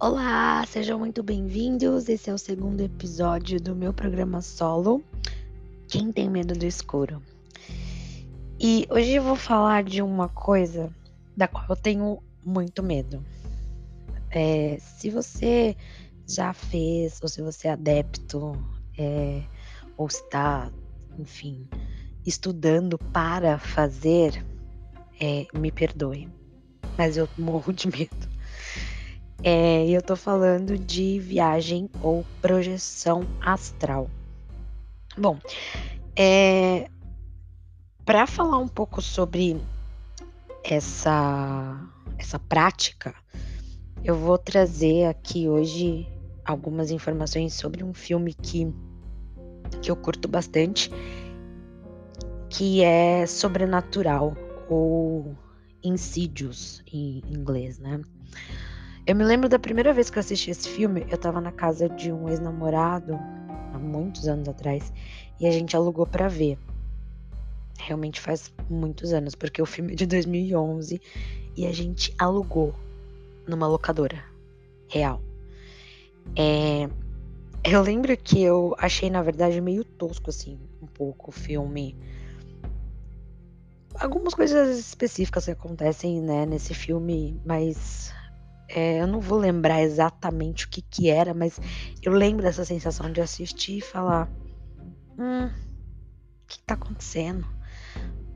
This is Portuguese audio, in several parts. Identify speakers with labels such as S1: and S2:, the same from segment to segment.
S1: Olá, sejam muito bem-vindos. Esse é o segundo episódio do meu programa solo. Quem tem medo do escuro? E hoje eu vou falar de uma coisa da qual eu tenho muito medo. É, se você já fez, ou se você é adepto, é, ou está, enfim, estudando para fazer, é, me perdoe, mas eu morro de medo. É, eu tô falando de viagem ou projeção astral. Bom, é, para falar um pouco sobre essa, essa prática, eu vou trazer aqui hoje algumas informações sobre um filme que, que eu curto bastante, que é Sobrenatural, ou Insídios em inglês, né? Eu me lembro da primeira vez que eu assisti esse filme, eu tava na casa de um ex-namorado, há muitos anos atrás, e a gente alugou para ver. Realmente faz muitos anos, porque o filme é de 2011 e a gente alugou numa locadora real. É, eu lembro que eu achei, na verdade, meio tosco, assim, um pouco o filme algumas coisas específicas que acontecem, né, nesse filme, mas é, eu não vou lembrar exatamente o que que era, mas eu lembro dessa sensação de assistir e falar, hum, o que tá acontecendo?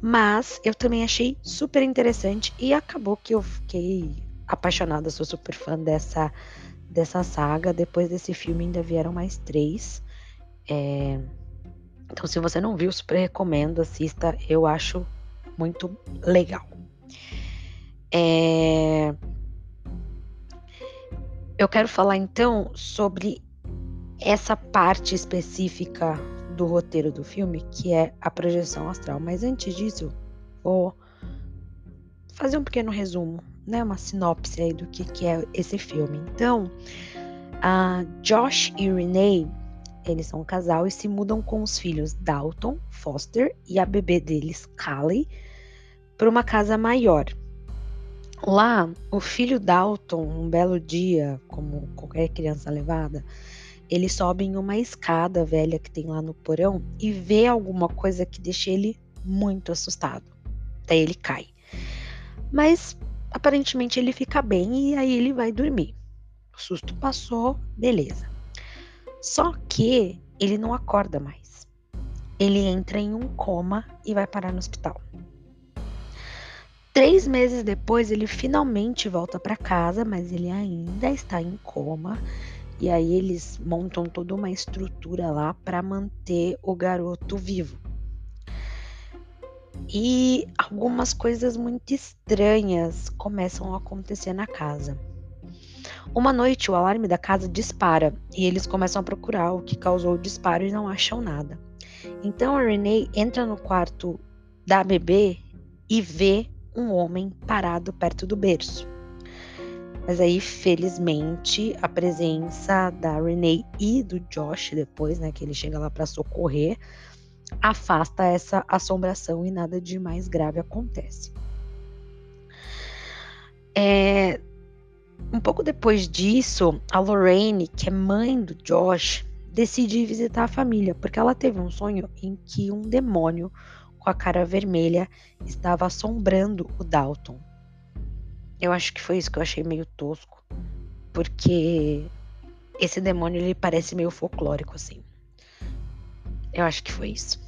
S1: Mas eu também achei super interessante e acabou que eu fiquei apaixonada, sou super fã dessa dessa saga. Depois desse filme ainda vieram mais três. É... Então, se você não viu, super recomendo, assista. Eu acho muito legal. É... Eu quero falar então sobre essa parte específica do roteiro do filme, que é a projeção astral. Mas antes disso, vou fazer um pequeno resumo, né, uma sinopse aí do que, que é esse filme. Então, a Josh e Renee, eles são um casal e se mudam com os filhos Dalton, Foster e a bebê deles, Callie, para uma casa maior. Lá, o filho Dalton, um belo dia, como qualquer criança levada, ele sobe em uma escada velha que tem lá no porão e vê alguma coisa que deixa ele muito assustado. Daí ele cai. Mas aparentemente ele fica bem e aí ele vai dormir. O susto passou, beleza. Só que ele não acorda mais. Ele entra em um coma e vai parar no hospital. Três meses depois, ele finalmente volta para casa, mas ele ainda está em coma. E aí eles montam toda uma estrutura lá para manter o garoto vivo. E algumas coisas muito estranhas começam a acontecer na casa. Uma noite, o alarme da casa dispara e eles começam a procurar o que causou o disparo e não acham nada. Então a Renee entra no quarto da bebê e vê um homem parado perto do berço. Mas aí, felizmente, a presença da Renee e do Josh depois, né, que ele chega lá para socorrer, afasta essa assombração e nada de mais grave acontece. É, um pouco depois disso, a Lorraine, que é mãe do Josh, decide visitar a família, porque ela teve um sonho em que um demônio com a cara vermelha estava assombrando o Dalton. Eu acho que foi isso que eu achei meio tosco, porque esse demônio ele parece meio folclórico assim. Eu acho que foi isso.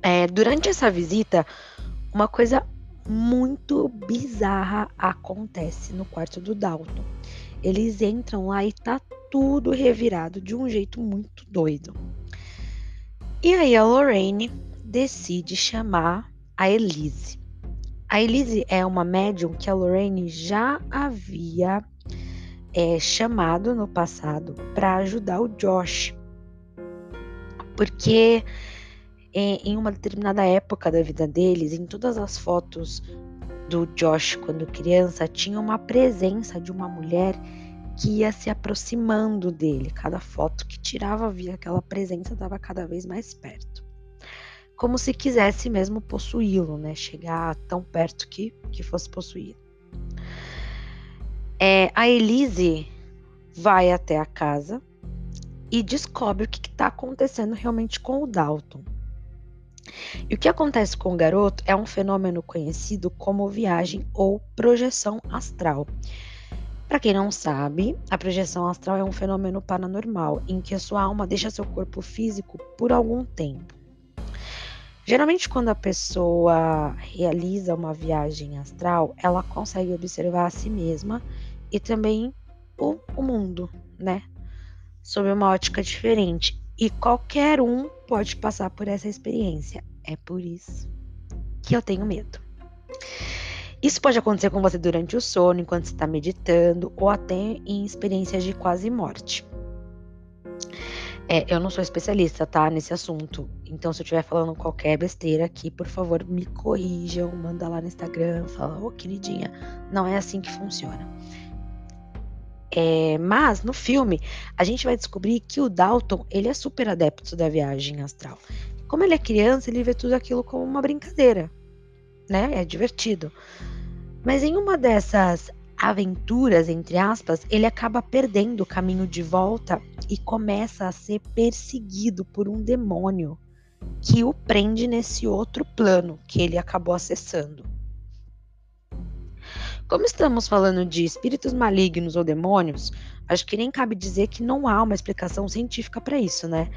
S1: É, durante essa visita, uma coisa muito bizarra acontece no quarto do Dalton. Eles entram lá e tá tudo revirado de um jeito muito doido. E aí a Lorraine decide chamar a Elise. A Elise é uma médium que a Lorraine já havia é, chamado no passado para ajudar o Josh. Porque é, em uma determinada época da vida deles, em todas as fotos do Josh quando criança, tinha uma presença de uma mulher que ia se aproximando dele. Cada foto que tirava via aquela presença estava cada vez mais perto como se quisesse mesmo possuí-lo, né? Chegar tão perto que, que fosse possuído. É, a Elise vai até a casa e descobre o que está acontecendo realmente com o Dalton. E o que acontece com o garoto é um fenômeno conhecido como viagem ou projeção astral. Para quem não sabe, a projeção astral é um fenômeno paranormal em que a sua alma deixa seu corpo físico por algum tempo. Geralmente, quando a pessoa realiza uma viagem astral, ela consegue observar a si mesma e também o, o mundo, né? Sob uma ótica diferente. E qualquer um pode passar por essa experiência. É por isso que eu tenho medo. Isso pode acontecer com você durante o sono, enquanto você está meditando, ou até em experiências de quase morte. É, eu não sou especialista, tá, nesse assunto. Então, se eu estiver falando qualquer besteira aqui, por favor, me corrijam, manda lá no Instagram, fala, ô queridinha, não é assim que funciona. É, mas no filme a gente vai descobrir que o Dalton ele é super adepto da viagem astral. Como ele é criança, ele vê tudo aquilo como uma brincadeira, né? É divertido. Mas em uma dessas aventuras, entre aspas, ele acaba perdendo o caminho de volta e começa a ser perseguido por um demônio que o prende nesse outro plano que ele acabou acessando. Como estamos falando de espíritos malignos ou demônios, acho que nem cabe dizer que não há uma explicação científica para isso, né?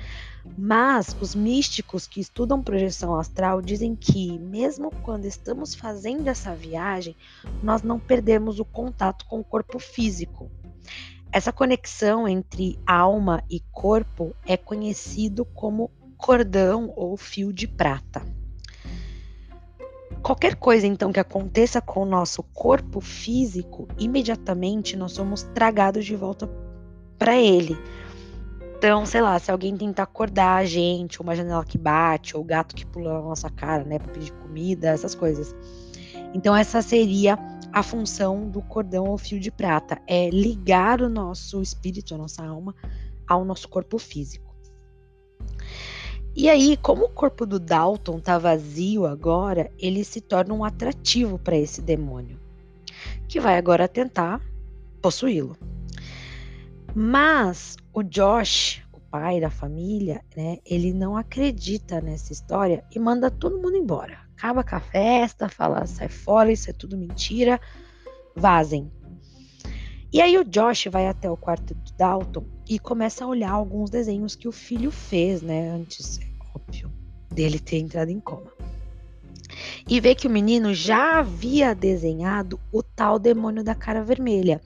S1: Mas os místicos que estudam projeção astral dizem que, mesmo quando estamos fazendo essa viagem, nós não perdemos o contato com o corpo físico. Essa conexão entre alma e corpo é conhecido como cordão ou fio de prata. Qualquer coisa então que aconteça com o nosso corpo físico, imediatamente nós somos tragados de volta para ele. Então, sei lá, se alguém tentar acordar a gente, ou uma janela que bate, ou o gato que pula na nossa cara, né, para pedir comida, essas coisas. Então, essa seria a função do cordão ou fio de prata, é ligar o nosso espírito, a nossa alma, ao nosso corpo físico. E aí, como o corpo do Dalton tá vazio agora, ele se torna um atrativo para esse demônio, que vai agora tentar possuí-lo. Mas o Josh, o pai da família, né, ele não acredita nessa história e manda todo mundo embora. Acaba com a festa, fala, sai fora, isso é tudo mentira, vazem. E aí o Josh vai até o quarto do Dalton e começa a olhar alguns desenhos que o filho fez, né, antes, óbvio, dele ter entrado em coma. E vê que o menino já havia desenhado o tal demônio da cara vermelha.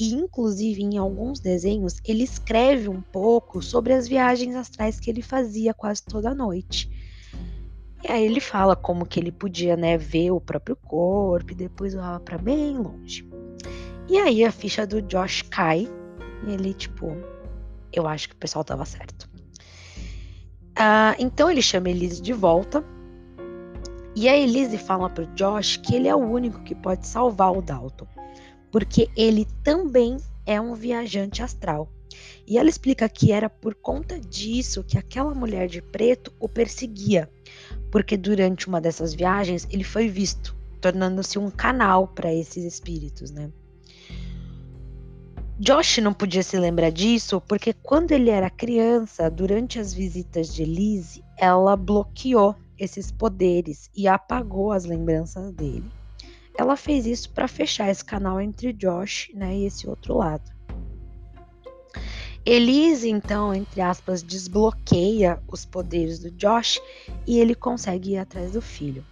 S1: E inclusive em alguns desenhos ele escreve um pouco sobre as viagens astrais que ele fazia quase toda noite. E aí ele fala como que ele podia, né, ver o próprio corpo e depois voava para bem longe. E aí a ficha do Josh cai e ele tipo, eu acho que o pessoal tava certo. Ah, então ele chama Elise de volta. E a Elise fala para o Josh que ele é o único que pode salvar o Dalton, porque ele também é um viajante astral. E ela explica que era por conta disso que aquela mulher de preto o perseguia, porque durante uma dessas viagens ele foi visto, tornando-se um canal para esses espíritos, né? Josh não podia se lembrar disso porque quando ele era criança, durante as visitas de Lizzie, ela bloqueou esses poderes e apagou as lembranças dele. Ela fez isso para fechar esse canal entre Josh né, e esse outro lado. Elise, então, entre aspas, desbloqueia os poderes do Josh e ele consegue ir atrás do filho.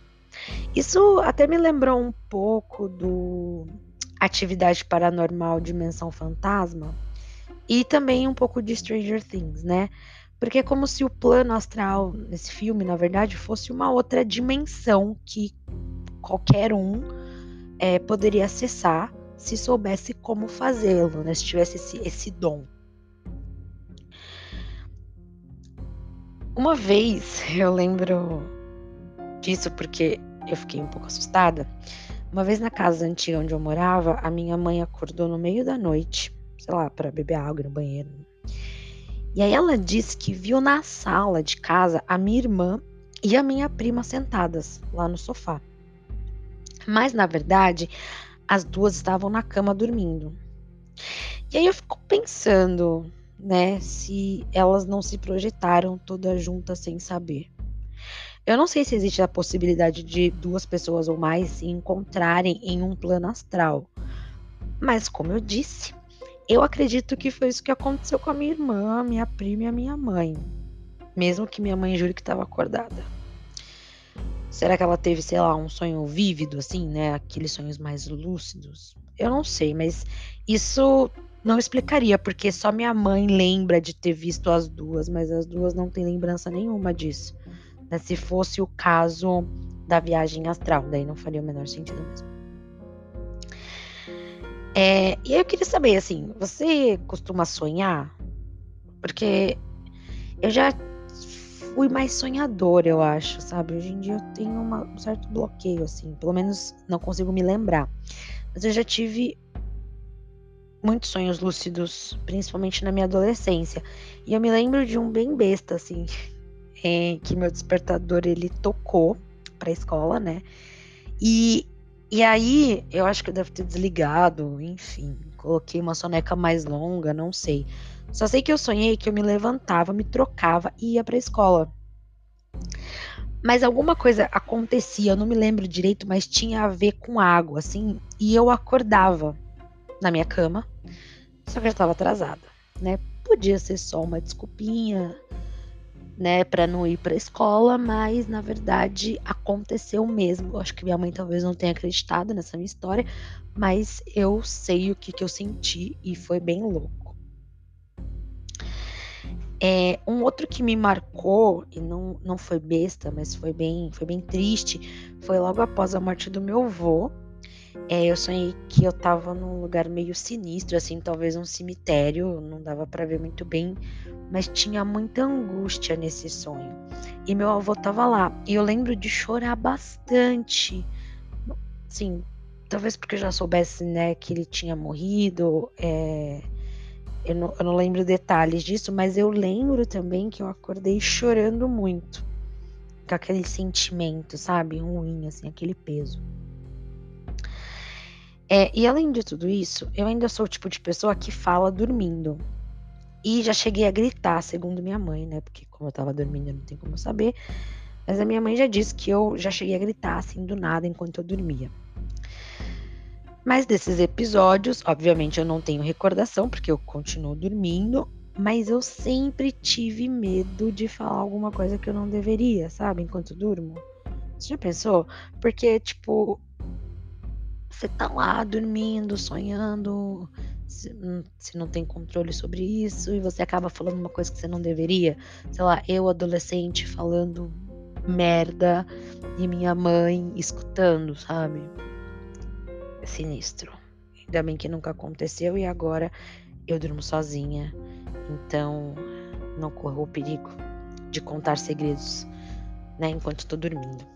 S1: Isso até me lembrou um pouco do atividade paranormal Dimensão Fantasma e também um pouco de Stranger Things, né? Porque é como se o plano astral nesse filme, na verdade, fosse uma outra dimensão que qualquer um é, poderia acessar se soubesse como fazê-lo, né? Se tivesse esse, esse dom. Uma vez eu lembro disso porque eu fiquei um pouco assustada. Uma vez na casa antiga onde eu morava, a minha mãe acordou no meio da noite, sei lá, para beber água no banheiro. E aí ela disse que viu na sala de casa a minha irmã e a minha prima sentadas lá no sofá. Mas na verdade, as duas estavam na cama dormindo. E aí eu fico pensando, né, se elas não se projetaram todas juntas sem saber. Eu não sei se existe a possibilidade de duas pessoas ou mais se encontrarem em um plano astral. Mas, como eu disse, eu acredito que foi isso que aconteceu com a minha irmã, minha prima e a minha mãe. Mesmo que minha mãe jure que estava acordada. Será que ela teve, sei lá, um sonho vívido, assim, né? Aqueles sonhos mais lúcidos? Eu não sei, mas isso não explicaria, porque só minha mãe lembra de ter visto as duas, mas as duas não têm lembrança nenhuma disso. Né? Se fosse o caso da viagem astral, daí não faria o menor sentido mesmo. É, e aí eu queria saber, assim, você costuma sonhar? Porque eu já fui mais sonhadora, eu acho, sabe? Hoje em dia eu tenho uma, um certo bloqueio, assim, pelo menos não consigo me lembrar. Mas eu já tive muitos sonhos lúcidos, principalmente na minha adolescência. E eu me lembro de um bem besta, assim, que meu despertador ele tocou pra escola, né? E, e aí eu acho que eu devo ter desligado, enfim, coloquei uma soneca mais longa, não sei. Só sei que eu sonhei que eu me levantava, me trocava e ia pra escola. Mas alguma coisa acontecia, eu não me lembro direito, mas tinha a ver com água, assim, e eu acordava na minha cama, só que eu estava atrasada, né? Podia ser só uma desculpinha, né, para não ir para a escola, mas na verdade aconteceu mesmo. Eu acho que minha mãe talvez não tenha acreditado nessa minha história, mas eu sei o que, que eu senti e foi bem louco. É, um outro que me marcou e não, não foi besta, mas foi bem, foi bem triste, foi logo após a morte do meu avô. É, eu sonhei que eu tava num lugar meio sinistro, assim, talvez um cemitério, não dava para ver muito bem, mas tinha muita angústia nesse sonho. E meu avô tava lá, e eu lembro de chorar bastante. Sim, talvez porque eu já soubesse, né, que ele tinha morrido, é... eu, não, eu não lembro detalhes disso, mas eu lembro também que eu acordei chorando muito, com aquele sentimento, sabe, ruim, assim, aquele peso. É, e além de tudo isso, eu ainda sou o tipo de pessoa que fala dormindo. E já cheguei a gritar, segundo minha mãe, né? Porque como eu tava dormindo, não tem como saber. Mas a minha mãe já disse que eu já cheguei a gritar assim do nada enquanto eu dormia. Mas desses episódios, obviamente eu não tenho recordação, porque eu continuo dormindo, mas eu sempre tive medo de falar alguma coisa que eu não deveria, sabe? Enquanto durmo. Você já pensou? Porque, tipo, você tá lá dormindo, sonhando, se, hum, se, não tem controle sobre isso, e você acaba falando uma coisa que você não deveria. Sei lá, eu, adolescente, falando merda e minha mãe escutando, sabe? Sinistro. Ainda bem que nunca aconteceu e agora eu durmo sozinha, então não corro o perigo de contar segredos, né, enquanto estou dormindo.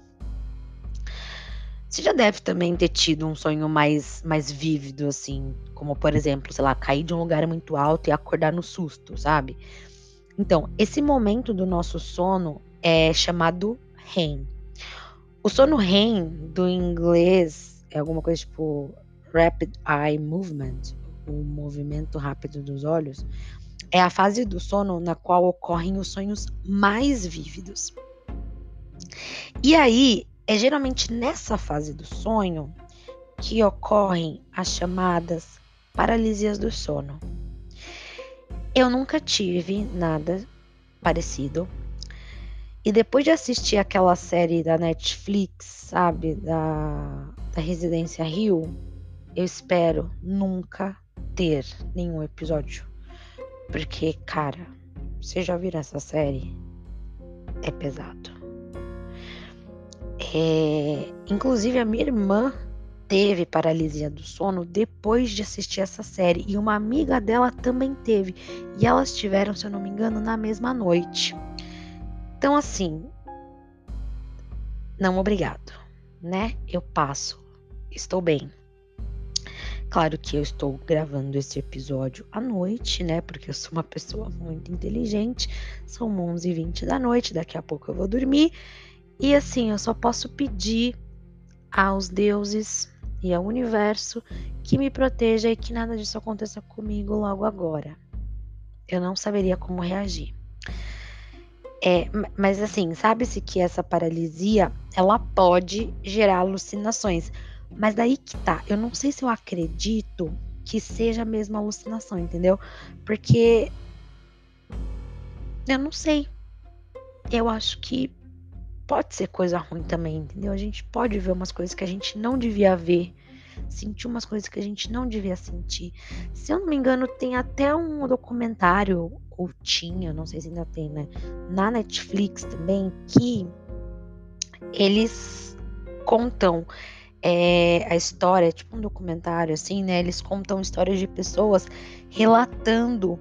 S1: Você já deve também ter tido um sonho mais, mais vívido, assim, como por exemplo, sei lá, cair de um lugar muito alto e acordar no susto, sabe? Então, esse momento do nosso sono é chamado REM. O sono REM, do inglês, é alguma coisa tipo Rapid Eye Movement, o movimento rápido dos olhos, é a fase do sono na qual ocorrem os sonhos mais vívidos. E aí, é geralmente nessa fase do sonho que ocorrem as chamadas paralisias do sono. Eu nunca tive nada parecido. E depois de assistir aquela série da Netflix, sabe, da, da Residência Rio, eu espero nunca ter nenhum episódio. Porque, cara, você já viram essa série? É pesado. É, inclusive, a minha irmã teve paralisia do sono depois de assistir essa série. E uma amiga dela também teve. E elas tiveram, se eu não me engano, na mesma noite. Então, assim. Não, obrigado. Né? Eu passo. Estou bem. Claro que eu estou gravando esse episódio à noite, né? Porque eu sou uma pessoa muito inteligente. São 11h20 da noite, daqui a pouco eu vou dormir. E assim, eu só posso pedir aos deuses, e ao universo que me proteja e que nada disso aconteça comigo logo agora. Eu não saberia como reagir. É, mas assim, sabe-se que essa paralisia ela pode gerar alucinações. Mas daí que tá, eu não sei se eu acredito que seja a mesma alucinação, entendeu? Porque eu não sei. Eu acho que pode ser coisa ruim também, entendeu? A gente pode ver umas coisas que a gente não devia ver, sentir umas coisas que a gente não devia sentir. Se eu não me engano, tem até um documentário, ou tinha, não sei se ainda tem, né? Na Netflix também, que eles contam é, a história, tipo um documentário assim, né? Eles contam histórias de pessoas relatando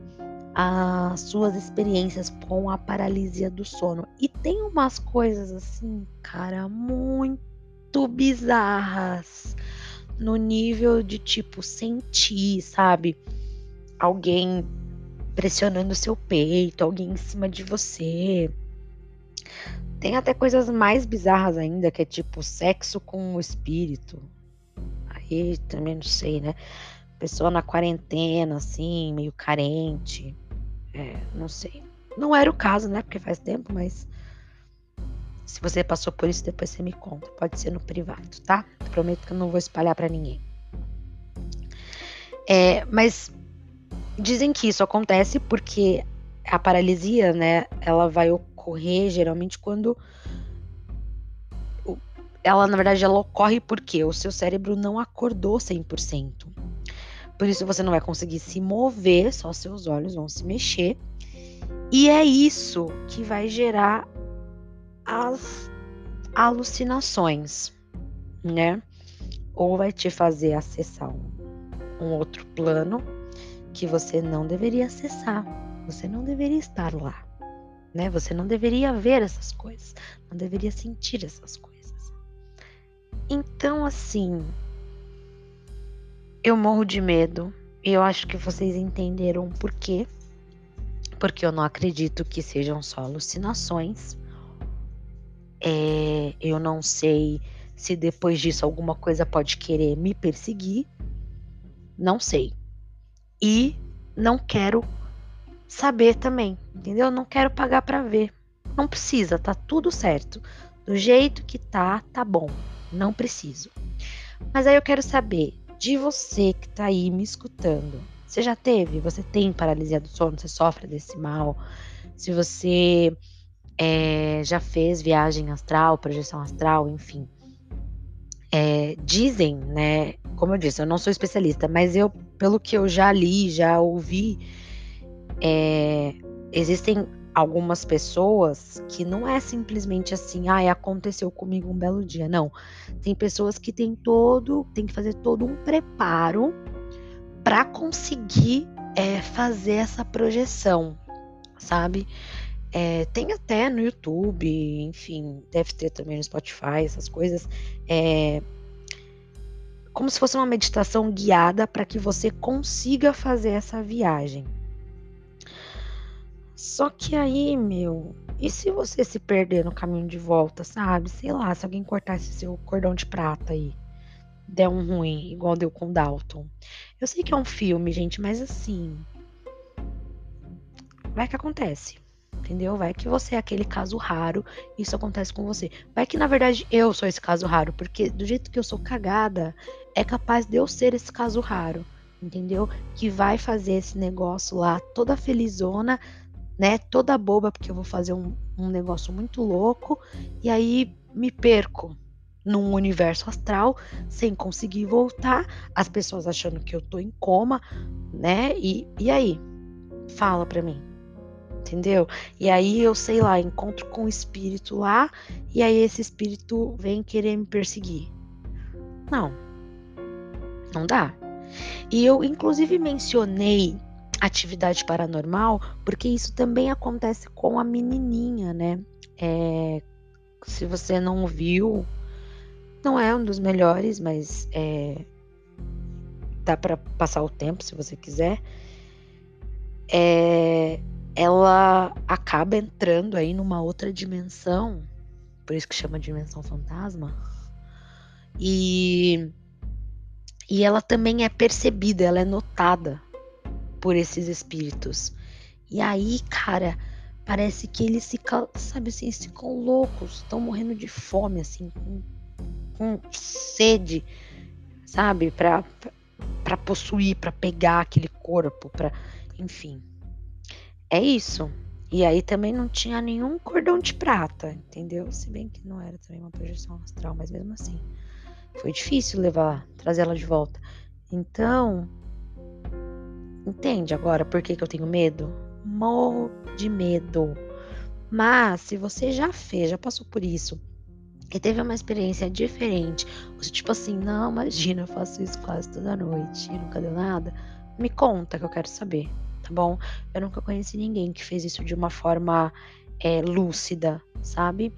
S1: as suas experiências com a paralisia do sono. E tem umas coisas assim, cara, muito bizarras no nível de tipo sentir, sabe? Alguém pressionando seu peito, alguém em cima de você. Tem até coisas mais bizarras ainda, que é tipo sexo com o espírito. Aí também não sei, né? Pessoa na quarentena, assim, meio carente. É, não sei. Não era o caso, né? Porque faz tempo, mas. Se você passou por isso, depois você me conta. Pode ser no privado, tá? Prometo que eu não vou espalhar para ninguém. É, mas dizem que isso acontece porque a paralisia, né? Ela vai ocorrer geralmente quando ela, na verdade, ela ocorre porque o seu cérebro não acordou 100%. Por isso você não vai conseguir se mover, só seus olhos vão se mexer. E é isso que vai gerar as alucinações, né? Ou vai te fazer acessar um, um outro plano que você não deveria acessar. Você não deveria estar lá, né? Você não deveria ver essas coisas, não deveria sentir essas coisas. Então, assim, eu morro de medo. E eu acho que vocês entenderam por quê. Porque eu não acredito que sejam só alucinações. É, eu não sei se depois disso alguma coisa pode querer me perseguir. Não sei. E não quero saber também, entendeu? Não quero pagar para ver. Não precisa, tá tudo certo. Do jeito que tá, tá bom. Não preciso. Mas aí eu quero saber, de você que está aí me escutando. Você já teve? Você tem paralisia do sono? Você sofre desse mal? Se você é, já fez viagem astral, projeção astral, enfim. É, dizem, né? Como eu disse, eu não sou especialista, mas eu, pelo que eu já li, já ouvi, é, existem algumas pessoas que não é simplesmente assim, ah, aconteceu comigo um belo dia. Não. Tem pessoas que têm todo, tem que fazer todo um preparo para conseguir é, fazer essa projeção, sabe? É, tem até no YouTube, enfim, deve ter também no Spotify, essas coisas. É, como se fosse uma meditação guiada para que você consiga fazer essa viagem. Só que aí, meu, e se você se perder no caminho de volta, sabe? Sei lá, se alguém cortar esse seu cordão de prata aí, der um ruim, igual deu com Dalton. Eu sei que é um filme, gente, mas assim. Vai que acontece. Entendeu? Vai que você é aquele caso raro isso acontece com você. Vai que na verdade eu sou esse caso raro, porque do jeito que eu sou cagada, é capaz de eu ser esse caso raro entendeu? Que vai fazer esse negócio lá toda felizona, né? Toda boba, porque eu vou fazer um, um negócio muito louco, e aí me perco num universo astral sem conseguir voltar, as pessoas achando que eu tô em coma, né? E, e aí? Fala pra mim. Entendeu? E aí eu sei lá, encontro com um espírito lá, e aí esse espírito vem querer me perseguir. Não. Não dá. E eu, inclusive, mencionei atividade paranormal, porque isso também acontece com a menininha, né? É, se você não viu, não é um dos melhores, mas é, dá para passar o tempo se você quiser. É, ela acaba entrando aí numa outra dimensão, por isso que chama dimensão fantasma. E E ela também é percebida, ela é notada por esses espíritos. E aí, cara, parece que eles ficam, sabe assim, ficam loucos, estão morrendo de fome, assim, com, com sede, sabe, para para possuir, para pegar aquele corpo, para, enfim. É isso. E aí também não tinha nenhum cordão de prata, entendeu? Se bem que não era também uma projeção astral, mas mesmo assim foi difícil levar, trazer ela de volta. Então, entende agora por que, que eu tenho medo? Morro de medo. Mas se você já fez, já passou por isso e teve uma experiência diferente, você tipo assim, não, imagina, eu faço isso quase toda noite e nunca deu nada, me conta que eu quero saber, tá bom? Eu nunca conheci ninguém que fez isso de uma forma é, lúcida, sabe?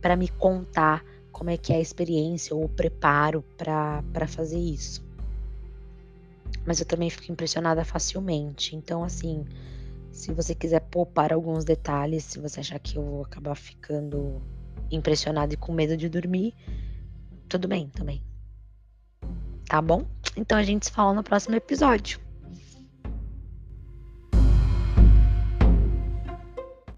S1: Para me contar como é que é a experiência ou o preparo para fazer isso. Mas eu também fico impressionada facilmente. Então, assim, se você quiser poupar alguns detalhes, se você achar que eu vou acabar ficando impressionada e com medo de dormir, tudo bem também. Tá bom? Então a gente se fala no próximo episódio.